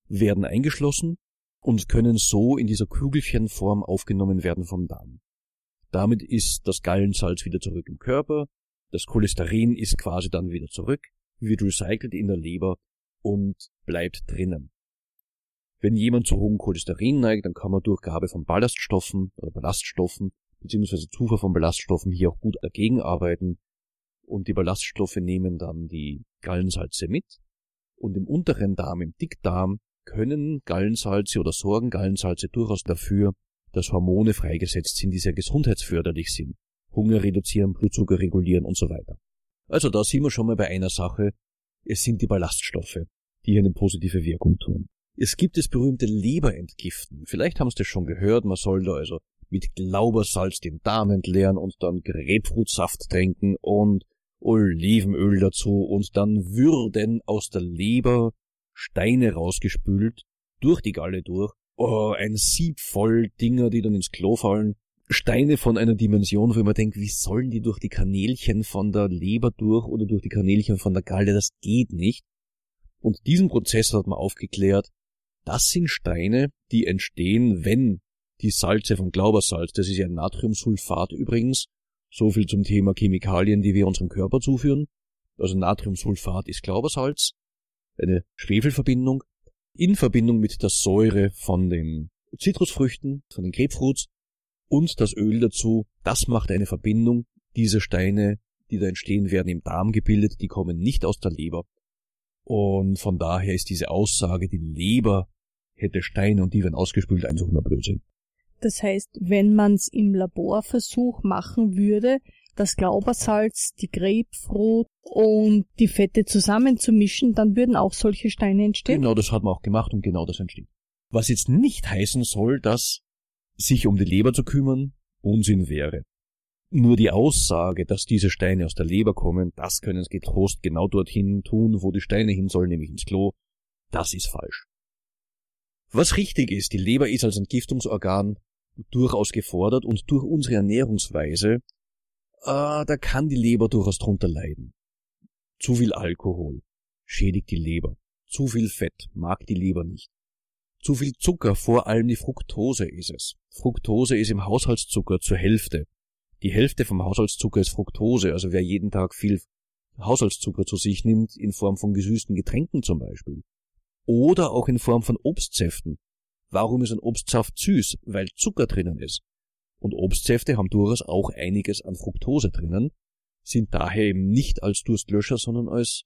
Speaker 3: werden eingeschlossen und können so in dieser Kügelchenform aufgenommen werden vom Darm. Damit ist das Gallensalz wieder zurück im Körper, das Cholesterin ist quasi dann wieder zurück, wird recycelt in der Leber und bleibt drinnen. Wenn jemand zu hohem Cholesterin neigt, dann kann man durch Gabe von Ballaststoffen oder Ballaststoffen beziehungsweise Zufuhr von Ballaststoffen hier auch gut dagegen arbeiten. Und die Ballaststoffe nehmen dann die Gallensalze mit. Und im unteren Darm, im Dickdarm, können Gallensalze oder sorgen Gallensalze durchaus dafür, dass Hormone freigesetzt sind, die sehr gesundheitsförderlich sind. Hunger reduzieren, Blutzucker regulieren und so weiter. Also da sind wir schon mal bei einer Sache. Es sind die Ballaststoffe, die hier eine positive Wirkung tun. Es gibt das berühmte Leberentgiften. Vielleicht haben Sie das schon gehört. Man soll da also mit Glaubersalz den Darm entleeren und dann Grapefruitsaft trinken und Olivenöl dazu und dann würden aus der Leber Steine rausgespült, durch die Galle durch. Oh, ein Sieb voll Dinger, die dann ins Klo fallen. Steine von einer Dimension, wo man denkt, wie sollen die durch die Kanälchen von der Leber durch oder durch die Kanälchen von der Galle? Das geht nicht. Und diesen Prozess hat man aufgeklärt. Das sind Steine, die entstehen, wenn die Salze vom Glaubersalz, das ist ja Natriumsulfat übrigens, so viel zum Thema Chemikalien, die wir unserem Körper zuführen. Also Natriumsulfat ist Glaubersalz, eine Schwefelverbindung, in Verbindung mit der Säure von den Zitrusfrüchten, von den Grapefruits und das Öl dazu, das macht eine Verbindung. Diese Steine, die da entstehen, werden im Darm gebildet, die kommen nicht aus der Leber. Und von daher ist diese Aussage, die Leber hätte Steine und die werden ausgespült, ein so Blödsinn.
Speaker 1: Das heißt, wenn man's im Laborversuch machen würde, das Glaubersalz, die Grapefruit und die Fette zusammenzumischen, dann würden auch solche Steine entstehen.
Speaker 3: Genau, das hat man auch gemacht und genau das entsteht. Was jetzt nicht heißen soll, dass sich um die Leber zu kümmern Unsinn wäre. Nur die Aussage, dass diese Steine aus der Leber kommen, das können Sie getrost genau dorthin tun, wo die Steine hin sollen, nämlich ins Klo, das ist falsch. Was richtig ist, die Leber ist als Entgiftungsorgan durchaus gefordert und durch unsere Ernährungsweise, äh, da kann die Leber durchaus drunter leiden. Zu viel Alkohol schädigt die Leber. Zu viel Fett mag die Leber nicht. Zu viel Zucker, vor allem die Fructose ist es. Fructose ist im Haushaltszucker zur Hälfte. Die Hälfte vom Haushaltszucker ist Fructose, also wer jeden Tag viel Haushaltszucker zu sich nimmt, in Form von gesüßten Getränken zum Beispiel. Oder auch in Form von Obstsäften. Warum ist ein Obstsaft süß? Weil Zucker drinnen ist. Und Obstsäfte haben durchaus auch einiges an Fructose drinnen, sind daher eben nicht als Durstlöscher, sondern als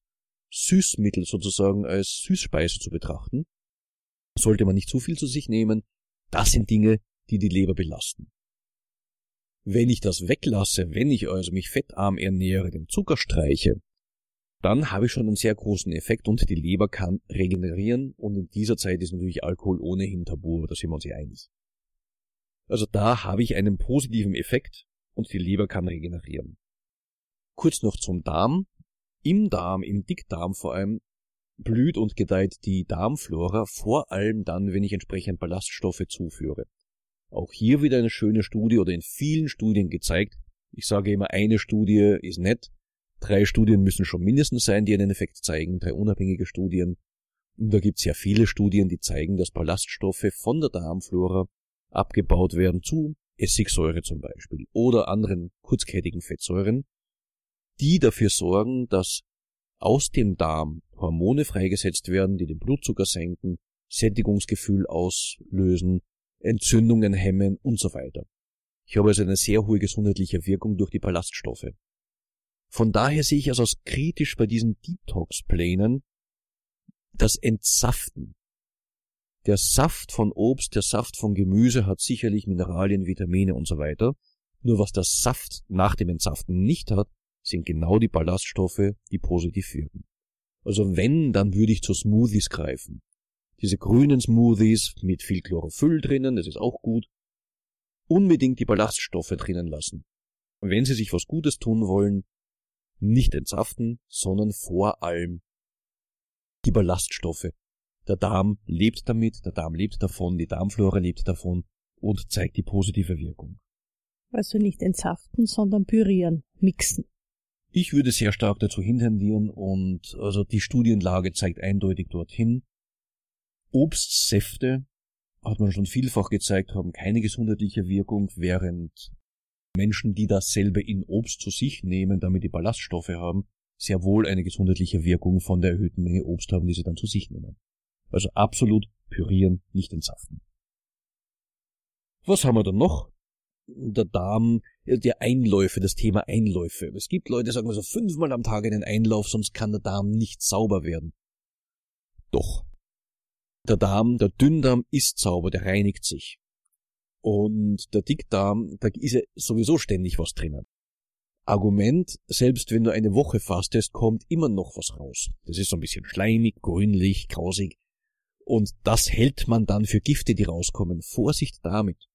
Speaker 3: Süßmittel sozusagen, als Süßspeise zu betrachten. Sollte man nicht zu viel zu sich nehmen. Das sind Dinge, die die Leber belasten. Wenn ich das weglasse, wenn ich also mich fettarm ernähre, den Zucker streiche, dann habe ich schon einen sehr großen Effekt und die Leber kann regenerieren und in dieser Zeit ist natürlich Alkohol ohnehin tabu, da sind wir uns ja einig. Also da habe ich einen positiven Effekt und die Leber kann regenerieren. Kurz noch zum Darm. Im Darm, im Dickdarm vor allem, blüht und gedeiht die Darmflora, vor allem dann, wenn ich entsprechend Ballaststoffe zuführe. Auch hier wieder eine schöne Studie oder in vielen Studien gezeigt. Ich sage immer, eine Studie ist nett, Drei Studien müssen schon mindestens sein, die einen Effekt zeigen, drei unabhängige Studien. Und da gibt es ja viele Studien, die zeigen, dass Ballaststoffe von der Darmflora abgebaut werden zu Essigsäure zum Beispiel oder anderen kurzkettigen Fettsäuren, die dafür sorgen, dass aus dem Darm Hormone freigesetzt werden, die den Blutzucker senken, Sättigungsgefühl auslösen, Entzündungen hemmen und so weiter. Ich habe also eine sehr hohe gesundheitliche Wirkung durch die Ballaststoffe. Von daher sehe ich also als kritisch bei diesen Detox-Plänen das Entsaften. Der Saft von Obst, der Saft von Gemüse hat sicherlich Mineralien, Vitamine und so weiter. Nur was der Saft nach dem Entsaften nicht hat, sind genau die Ballaststoffe, die positiv wirken. Also wenn, dann würde ich zu Smoothies greifen. Diese grünen Smoothies mit viel Chlorophyll drinnen, das ist auch gut. Unbedingt die Ballaststoffe drinnen lassen. Und wenn Sie sich was Gutes tun wollen, nicht entsaften, sondern vor allem die Ballaststoffe. Der Darm lebt damit, der Darm lebt davon, die Darmflora lebt davon und zeigt die positive Wirkung.
Speaker 1: Also nicht entsaften, sondern pürieren, mixen.
Speaker 3: Ich würde sehr stark dazu hintendieren und also die Studienlage zeigt eindeutig dorthin. Obstsäfte hat man schon vielfach gezeigt, haben keine gesundheitliche Wirkung, während Menschen, die dasselbe in Obst zu sich nehmen, damit die Ballaststoffe haben, sehr wohl eine gesundheitliche Wirkung von der erhöhten Menge Obst haben, die sie dann zu sich nehmen. Also absolut pürieren, nicht entsaften. Was haben wir dann noch? Der Darm, die Einläufe, das Thema Einläufe. Es gibt Leute, die sagen so fünfmal am Tag einen Einlauf, sonst kann der Darm nicht sauber werden. Doch. Der Darm, der Dünndarm ist sauber, der reinigt sich. Und der Dickdarm, da ist ja sowieso ständig was drinnen. Argument, selbst wenn du eine Woche fastest, kommt immer noch was raus. Das ist so ein bisschen schleimig, grünlich, grausig. Und das hält man dann für Gifte, die rauskommen. Vorsicht damit.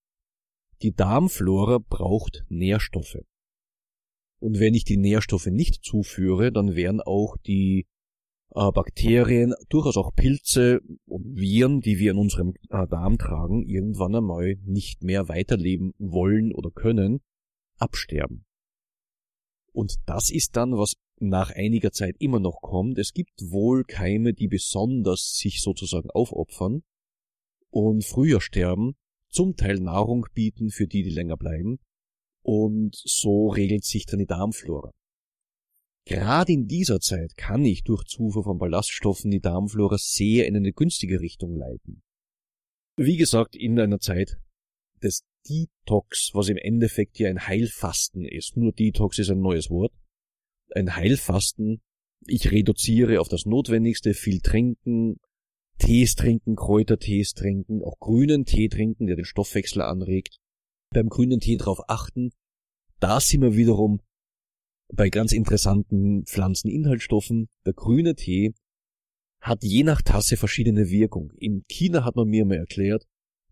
Speaker 3: Die Darmflora braucht Nährstoffe. Und wenn ich die Nährstoffe nicht zuführe, dann werden auch die äh, Bakterien, durchaus auch Pilze und Viren, die wir in unserem äh, Darm tragen, irgendwann einmal nicht mehr weiterleben wollen oder können, absterben. Und das ist dann, was nach einiger Zeit immer noch kommt. Es gibt wohl Keime, die besonders sich sozusagen aufopfern und früher sterben, zum Teil Nahrung bieten für die, die länger bleiben. Und so regelt sich dann die Darmflora. Gerade in dieser Zeit kann ich durch Zufuhr von Ballaststoffen die Darmflora sehr in eine günstige Richtung leiten. Wie gesagt, in einer Zeit des Detox, was im Endeffekt ja ein Heilfasten ist. Nur Detox ist ein neues Wort. Ein Heilfasten. Ich reduziere auf das Notwendigste, viel trinken, Tees trinken, Kräutertees trinken, auch grünen Tee trinken, der den Stoffwechsel anregt. Beim grünen Tee darauf achten. Da sind wir wiederum bei ganz interessanten Pflanzeninhaltsstoffen. Der grüne Tee hat je nach Tasse verschiedene Wirkung. In China hat man mir mal erklärt,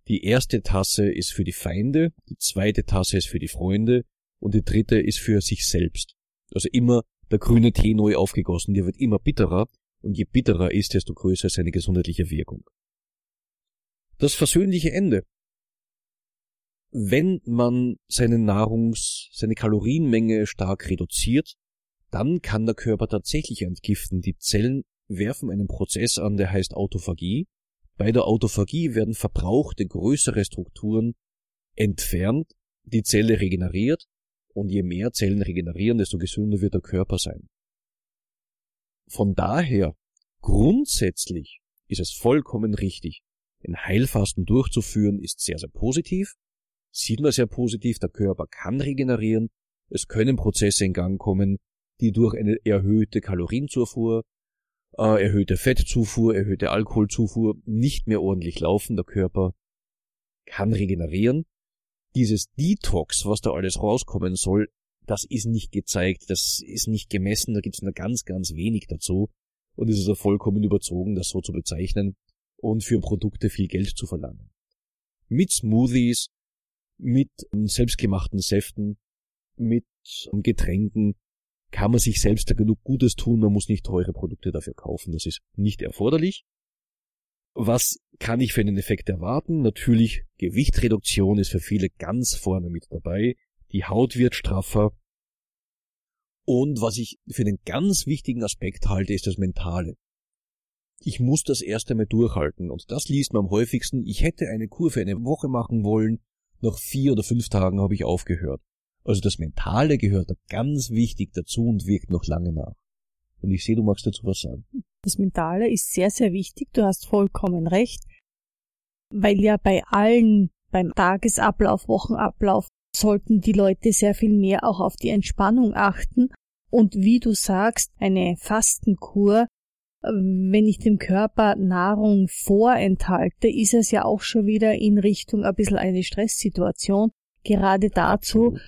Speaker 3: die erste Tasse ist für die Feinde, die zweite Tasse ist für die Freunde und die dritte ist für sich selbst. Also immer der grüne Tee neu aufgegossen, der wird immer bitterer und je bitterer ist, desto größer ist seine gesundheitliche Wirkung. Das versöhnliche Ende wenn man seine Nahrungs-, seine Kalorienmenge stark reduziert, dann kann der Körper tatsächlich entgiften. Die Zellen werfen einen Prozess an, der heißt Autophagie. Bei der Autophagie werden verbrauchte größere Strukturen entfernt, die Zelle regeneriert und je mehr Zellen regenerieren, desto gesünder wird der Körper sein. Von daher, grundsätzlich ist es vollkommen richtig, ein Heilfasten durchzuführen, ist sehr, sehr positiv sieht man sehr positiv, der Körper kann regenerieren, es können Prozesse in Gang kommen, die durch eine erhöhte Kalorienzufuhr, äh, erhöhte Fettzufuhr, erhöhte Alkoholzufuhr nicht mehr ordentlich laufen. Der Körper kann regenerieren. Dieses Detox, was da alles rauskommen soll, das ist nicht gezeigt, das ist nicht gemessen, da gibt es nur ganz, ganz wenig dazu. Und es ist ja vollkommen überzogen, das so zu bezeichnen und für Produkte viel Geld zu verlangen. Mit Smoothies mit selbstgemachten Säften, mit Getränken kann man sich selbst da genug Gutes tun, man muss nicht teure Produkte dafür kaufen, das ist nicht erforderlich. Was kann ich für einen Effekt erwarten? Natürlich, Gewichtreduktion ist für viele ganz vorne mit dabei, die Haut wird straffer. Und was ich für einen ganz wichtigen Aspekt halte, ist das Mentale. Ich muss das erst einmal durchhalten und das liest man am häufigsten. Ich hätte eine Kur für eine Woche machen wollen, nach vier oder fünf Tagen habe ich aufgehört. Also das Mentale gehört da ganz wichtig dazu und wirkt noch lange nach. Und ich sehe, du magst dazu was sagen.
Speaker 1: Das Mentale ist sehr, sehr wichtig. Du hast vollkommen recht. Weil ja bei allen, beim Tagesablauf, Wochenablauf, sollten die Leute sehr viel mehr auch auf die Entspannung achten. Und wie du sagst, eine Fastenkur wenn ich dem Körper Nahrung vorenthalte, ist es ja auch schon wieder in Richtung ein bisschen eine Stresssituation. Gerade dazu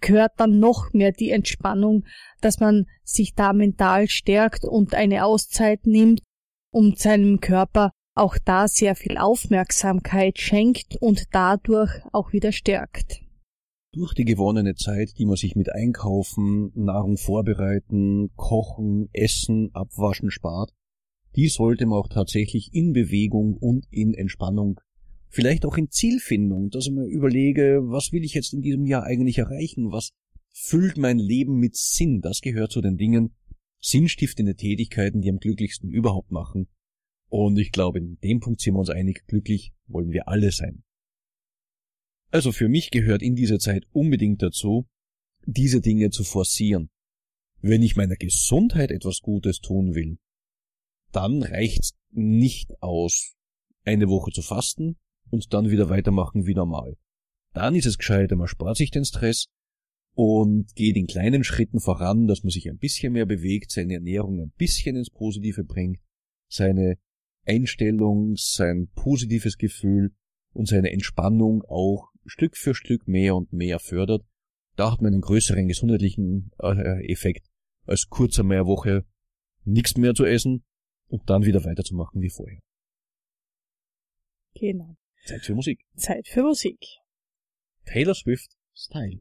Speaker 1: gehört dann noch mehr die Entspannung, dass man sich da mental stärkt und eine Auszeit nimmt und seinem Körper auch da sehr viel Aufmerksamkeit schenkt und dadurch auch wieder stärkt.
Speaker 3: Durch die gewonnene Zeit, die man sich mit Einkaufen, Nahrung vorbereiten, Kochen, Essen, Abwaschen spart, die sollte man auch tatsächlich in Bewegung und in Entspannung, vielleicht auch in Zielfindung, dass ich mir überlege, was will ich jetzt in diesem Jahr eigentlich erreichen, was füllt mein Leben mit Sinn, das gehört zu den Dingen, sinnstiftende Tätigkeiten, die am glücklichsten überhaupt machen. Und ich glaube, in dem Punkt sind wir uns einig, glücklich wollen wir alle sein. Also für mich gehört in dieser Zeit unbedingt dazu, diese Dinge zu forcieren. Wenn ich meiner Gesundheit etwas Gutes tun will, dann reicht's nicht aus, eine Woche zu fasten und dann wieder weitermachen wie normal. Dann ist es gescheiter, man spart sich den Stress und geht in kleinen Schritten voran, dass man sich ein bisschen mehr bewegt, seine Ernährung ein bisschen ins Positive bringt, seine Einstellung, sein positives Gefühl und seine Entspannung auch Stück für Stück mehr und mehr fördert. Da hat man einen größeren gesundheitlichen äh, Effekt, als kurz einmal eine Woche nichts mehr zu essen und dann wieder weiterzumachen wie vorher.
Speaker 1: Genau.
Speaker 3: Zeit für Musik.
Speaker 1: Zeit für Musik.
Speaker 3: Taylor Swift Style.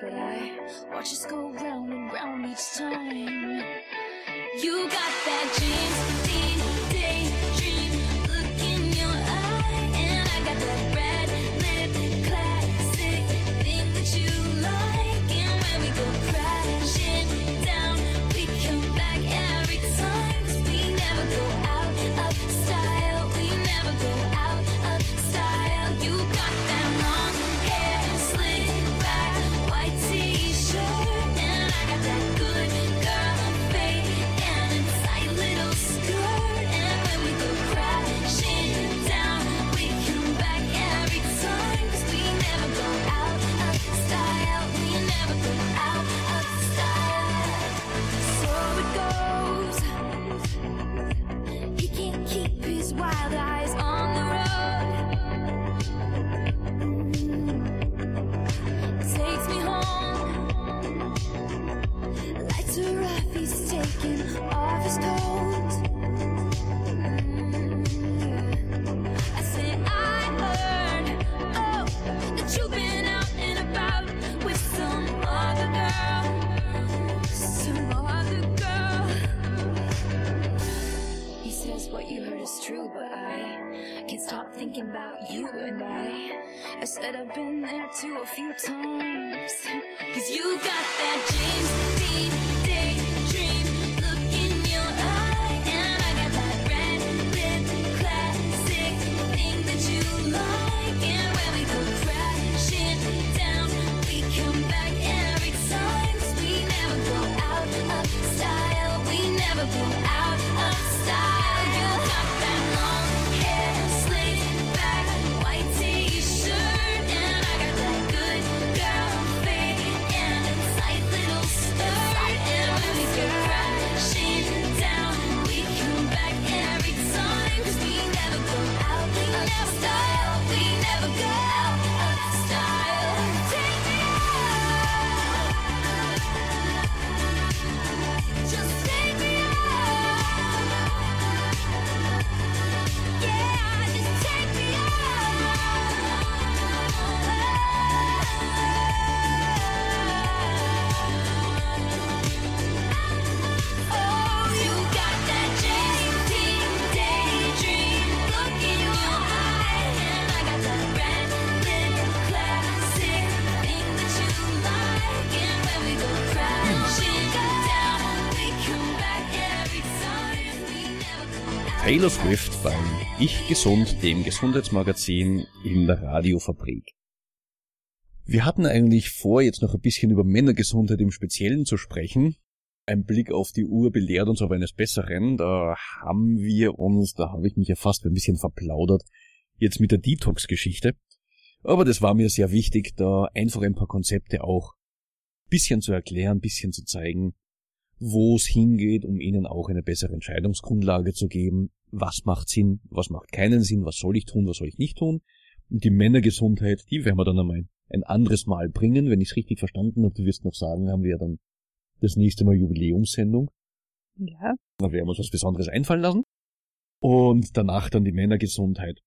Speaker 6: But I watch us go round and round each time. You got that James
Speaker 3: Taylor Swift beim Ich Gesund, dem Gesundheitsmagazin in der Radiofabrik. Wir hatten eigentlich vor, jetzt noch ein bisschen über Männergesundheit im Speziellen zu sprechen. Ein Blick auf die Uhr belehrt uns aber eines Besseren. Da haben wir uns, da habe ich mich ja fast ein bisschen verplaudert, jetzt mit der Detox-Geschichte. Aber das war mir sehr wichtig, da einfach ein paar Konzepte auch bisschen zu erklären, bisschen zu zeigen, wo es hingeht, um ihnen auch eine bessere Entscheidungsgrundlage zu geben. Was macht Sinn, was macht keinen Sinn, was soll ich tun, was soll ich nicht tun. Und die Männergesundheit, die werden wir dann einmal ein anderes Mal bringen. Wenn ich es richtig verstanden habe, du wirst noch sagen, haben wir dann das nächste Mal Jubiläumssendung.
Speaker 1: Ja.
Speaker 3: Da werden wir uns was Besonderes einfallen lassen. Und danach dann die Männergesundheit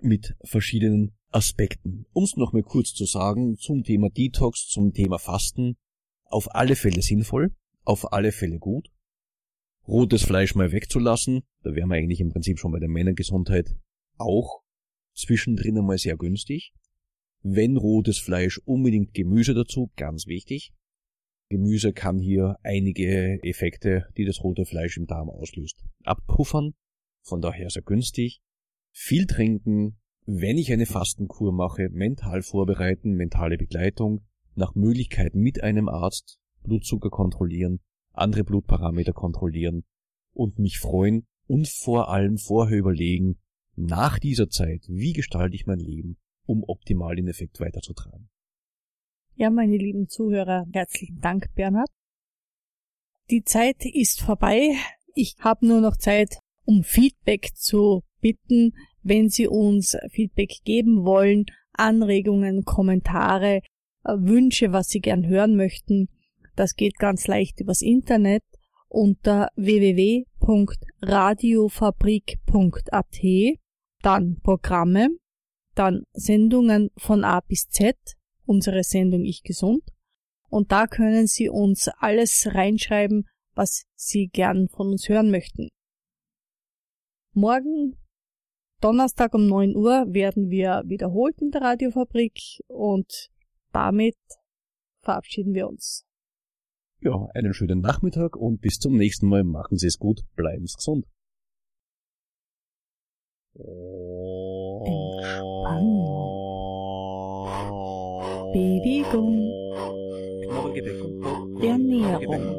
Speaker 3: mit verschiedenen Aspekten. Um es nochmal kurz zu sagen, zum Thema Detox, zum Thema Fasten, auf alle Fälle sinnvoll, auf alle Fälle gut. Rotes Fleisch mal wegzulassen, da wären wir eigentlich im Prinzip schon bei der Männergesundheit auch zwischendrin einmal sehr günstig. Wenn rotes Fleisch unbedingt Gemüse dazu, ganz wichtig. Gemüse kann hier einige Effekte, die das rote Fleisch im Darm auslöst, abpuffern, von daher sehr günstig. Viel trinken, wenn ich eine Fastenkur mache, mental vorbereiten, mentale Begleitung, nach Möglichkeit mit einem Arzt, Blutzucker kontrollieren, andere Blutparameter kontrollieren und mich freuen und vor allem vorher überlegen, nach dieser Zeit, wie gestalte ich mein Leben, um optimal den Effekt weiterzutragen.
Speaker 1: Ja, meine lieben Zuhörer, herzlichen Dank, Bernhard. Die Zeit ist vorbei. Ich habe nur noch Zeit, um Feedback zu bitten, wenn Sie uns Feedback geben wollen, Anregungen, Kommentare, äh, Wünsche, was Sie gern hören möchten. Das geht ganz leicht übers Internet unter www.radiofabrik.at, dann Programme, dann Sendungen von A bis Z, unsere Sendung Ich Gesund. Und da können Sie uns alles reinschreiben, was Sie gern von uns hören möchten. Morgen, Donnerstag um 9 Uhr, werden wir wiederholt in der Radiofabrik und damit verabschieden wir uns.
Speaker 3: Ja, einen schönen Nachmittag und bis zum nächsten Mal. Machen Sie es gut, bleiben Sie gesund.
Speaker 1: Bewegung, Ernährung,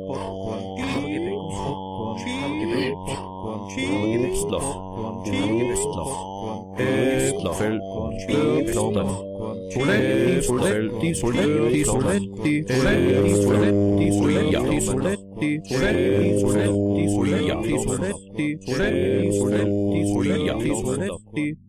Speaker 2: Soletti, soletti, soletti, soletti, soletti, soletti, soletti, soletti, soletti, soletti, soletti, soletti, soletti, soletti, soletti, soletti,